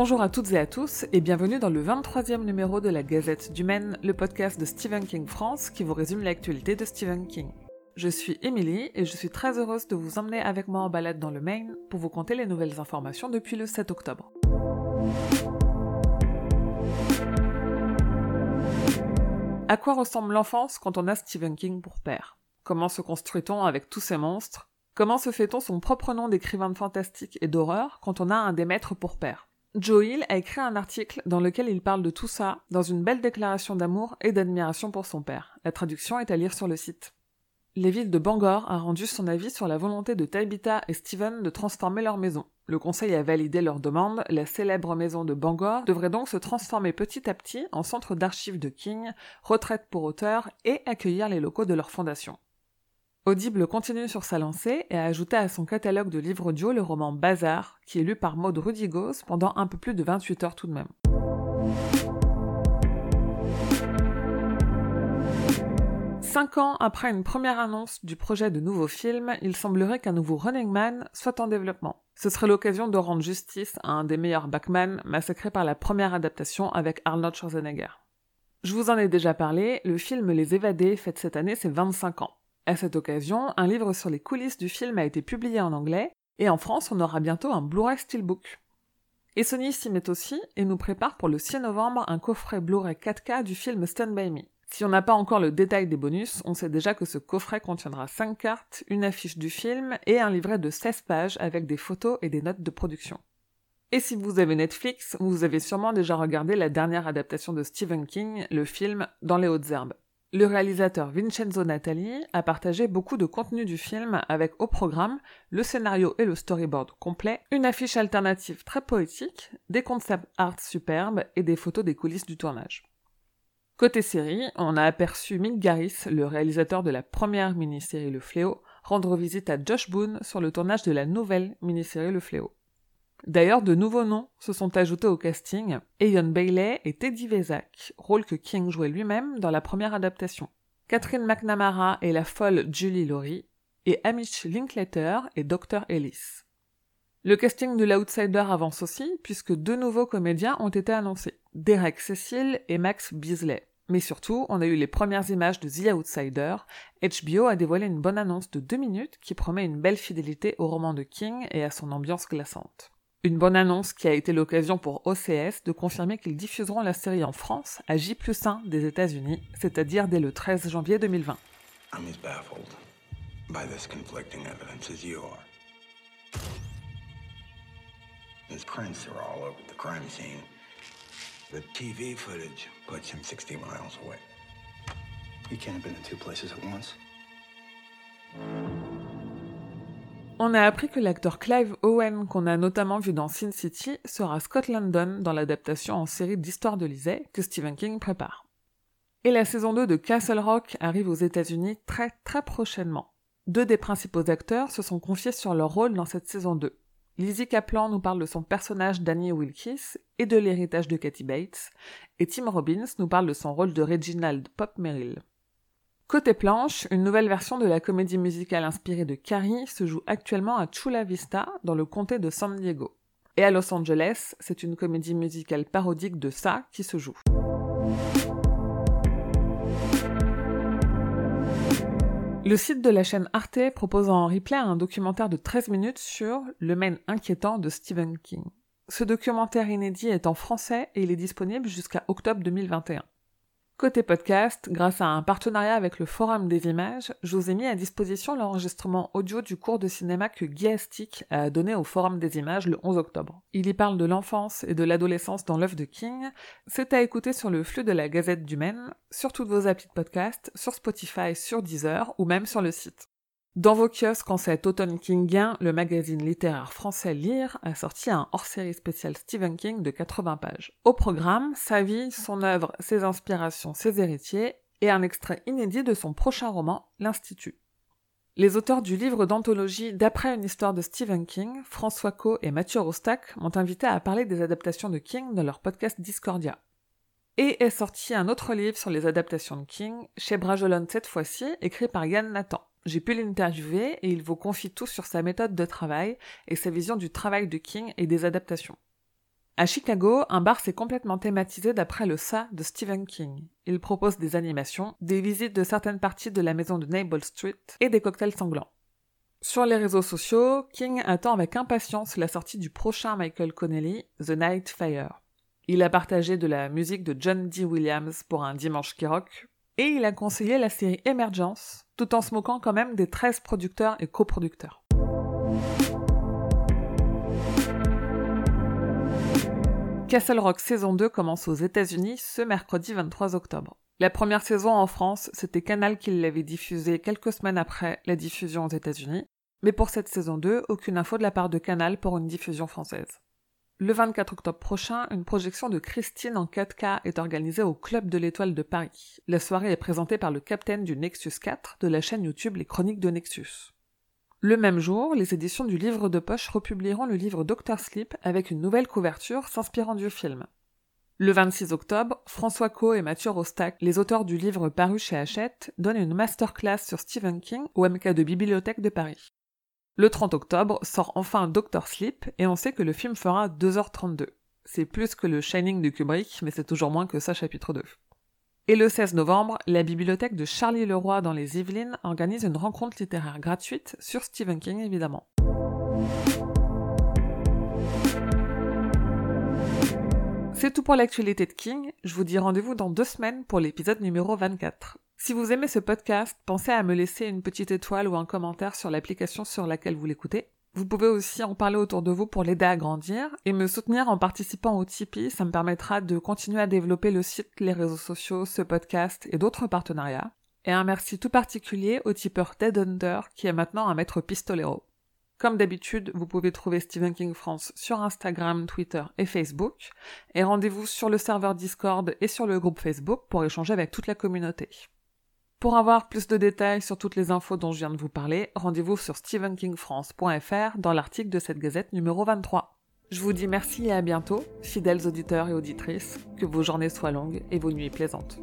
Bonjour à toutes et à tous et bienvenue dans le 23e numéro de la Gazette du Maine, le podcast de Stephen King France qui vous résume l'actualité de Stephen King. Je suis Emily et je suis très heureuse de vous emmener avec moi en balade dans le Maine pour vous conter les nouvelles informations depuis le 7 octobre. À quoi ressemble l'enfance quand on a Stephen King pour père? Comment se construit-on avec tous ces monstres? Comment se fait-on son propre nom d'écrivain de fantastique et d'horreur quand on a un des maîtres pour père? Joe a écrit un article dans lequel il parle de tout ça dans une belle déclaration d'amour et d'admiration pour son père. La traduction est à lire sur le site. Les villes de Bangor a rendu son avis sur la volonté de Tabitha et Steven de transformer leur maison. Le conseil a validé leur demande, la célèbre maison de Bangor devrait donc se transformer petit à petit en centre d'archives de King, retraite pour auteurs et accueillir les locaux de leur fondation. Audible continue sur sa lancée et a ajouté à son catalogue de livres audio le roman Bazar, qui est lu par Maud Rudigos pendant un peu plus de 28 heures tout de même. Cinq ans après une première annonce du projet de nouveau film, il semblerait qu'un nouveau Running Man soit en développement. Ce serait l'occasion de rendre justice à un des meilleurs Batman massacré par la première adaptation avec Arnold Schwarzenegger. Je vous en ai déjà parlé, le film Les Évadés fête cette année ses 25 ans. À cette occasion, un livre sur les coulisses du film a été publié en anglais, et en France, on aura bientôt un Blu-ray Steelbook. Et Sony s'y met aussi et nous prépare pour le 6 novembre un coffret Blu-ray 4K du film Stand By Me. Si on n'a pas encore le détail des bonus, on sait déjà que ce coffret contiendra 5 cartes, une affiche du film et un livret de 16 pages avec des photos et des notes de production. Et si vous avez Netflix, vous avez sûrement déjà regardé la dernière adaptation de Stephen King, le film Dans les hautes herbes. Le réalisateur Vincenzo Natali a partagé beaucoup de contenu du film avec au programme le scénario et le storyboard complet, une affiche alternative très poétique, des concept art superbes et des photos des coulisses du tournage. Côté série, on a aperçu Mick Garris, le réalisateur de la première mini-série Le Fléau, rendre visite à Josh Boone sur le tournage de la nouvelle mini-série Le Fléau. D'ailleurs, de nouveaux noms se sont ajoutés au casting, Ian Bailey et Teddy Vezak, rôle que King jouait lui-même dans la première adaptation. Catherine McNamara et la folle Julie Laurie, et Amish Linklater et Dr. Ellis. Le casting de l'Outsider avance aussi, puisque deux nouveaux comédiens ont été annoncés, Derek Cecil et Max Beasley. Mais surtout, on a eu les premières images de The Outsider. HBO a dévoilé une bonne annonce de deux minutes qui promet une belle fidélité au roman de King et à son ambiance glaçante. Une bonne annonce qui a été l'occasion pour OCS de confirmer qu'ils diffuseront la série en France à J 1 des États-Unis, c'est-à-dire dès le 13 janvier 2020. I'm as baffled by this conflicting evidence as you are. His prints are all over the crime scene. The TV footage puts him 60 miles away. He can't have been in two places at once. On a appris que l'acteur Clive Owen, qu'on a notamment vu dans Sin City, sera Scott London dans l'adaptation en série d'Histoire de Lisée que Stephen King prépare. Et la saison 2 de Castle Rock arrive aux États-Unis très très prochainement. Deux des principaux acteurs se sont confiés sur leur rôle dans cette saison 2. Lizzie Kaplan nous parle de son personnage Danny Wilkes et de l'héritage de Kathy Bates, et Tim Robbins nous parle de son rôle de Reginald Pop Merrill. Côté planche, une nouvelle version de la comédie musicale inspirée de Carrie se joue actuellement à Chula Vista, dans le comté de San Diego. Et à Los Angeles, c'est une comédie musicale parodique de ça qui se joue. Le site de la chaîne Arte propose en replay un documentaire de 13 minutes sur Le Maine inquiétant de Stephen King. Ce documentaire inédit est en français et il est disponible jusqu'à octobre 2021. Côté podcast, grâce à un partenariat avec le Forum des images, je vous ai mis à disposition l'enregistrement audio du cours de cinéma que Guy Astic a donné au Forum des images le 11 octobre. Il y parle de l'enfance et de l'adolescence dans l'œuvre de King. C'est à écouter sur le flux de la Gazette du Maine, sur toutes vos applis de podcast, sur Spotify, sur Deezer ou même sur le site. Dans vos kiosques en cet automne kingien, le magazine littéraire français Lire a sorti un hors-série spécial Stephen King de 80 pages. Au programme, sa vie, son œuvre, ses inspirations, ses héritiers, et un extrait inédit de son prochain roman, L'Institut. Les auteurs du livre d'anthologie D'après une histoire de Stephen King, François Co et Mathieu Rostac, m'ont invité à parler des adaptations de King dans leur podcast Discordia. Et est sorti un autre livre sur les adaptations de King, chez Brajolon cette fois-ci, écrit par Yann Nathan. J'ai pu l'interviewer et il vous confie tout sur sa méthode de travail et sa vision du travail de King et des adaptations. À Chicago, un bar s'est complètement thématisé d'après le Ça de Stephen King. Il propose des animations, des visites de certaines parties de la maison de Nable Street et des cocktails sanglants. Sur les réseaux sociaux, King attend avec impatience la sortie du prochain Michael Connelly, The Night Fire. Il a partagé de la musique de John D. Williams pour un dimanche qui rock, et il a conseillé la série Emergence, tout en se moquant quand même des 13 producteurs et coproducteurs. Castle Rock saison 2 commence aux États-Unis ce mercredi 23 octobre. La première saison en France, c'était Canal qui l'avait diffusée quelques semaines après la diffusion aux États-Unis, mais pour cette saison 2, aucune info de la part de Canal pour une diffusion française. Le 24 octobre prochain, une projection de Christine en 4K est organisée au Club de l'Étoile de Paris. La soirée est présentée par le capitaine du Nexus 4 de la chaîne YouTube Les Chroniques de Nexus. Le même jour, les éditions du livre de poche republieront le livre Doctor Sleep avec une nouvelle couverture s'inspirant du film. Le 26 octobre, François Co et Mathieu Rostac, les auteurs du livre paru chez Hachette, donnent une masterclass sur Stephen King au MK de Bibliothèque de Paris. Le 30 octobre sort enfin Doctor Sleep et on sait que le film fera 2h32. C'est plus que le Shining de Kubrick, mais c'est toujours moins que ça chapitre 2. Et le 16 novembre, la bibliothèque de Charlie Leroy dans les Yvelines organise une rencontre littéraire gratuite sur Stephen King évidemment. C'est tout pour l'actualité de King. Je vous dis rendez-vous dans deux semaines pour l'épisode numéro 24. Si vous aimez ce podcast, pensez à me laisser une petite étoile ou un commentaire sur l'application sur laquelle vous l'écoutez. Vous pouvez aussi en parler autour de vous pour l'aider à grandir et me soutenir en participant au Tipeee. Ça me permettra de continuer à développer le site, les réseaux sociaux, ce podcast et d'autres partenariats. Et un merci tout particulier au tipeur Dead Under qui est maintenant un maître pistolero. Comme d'habitude, vous pouvez trouver Stephen King France sur Instagram, Twitter et Facebook. Et rendez-vous sur le serveur Discord et sur le groupe Facebook pour échanger avec toute la communauté. Pour avoir plus de détails sur toutes les infos dont je viens de vous parler, rendez-vous sur stephenkingfrance.fr dans l'article de cette gazette numéro 23. Je vous dis merci et à bientôt, fidèles auditeurs et auditrices, que vos journées soient longues et vos nuits plaisantes.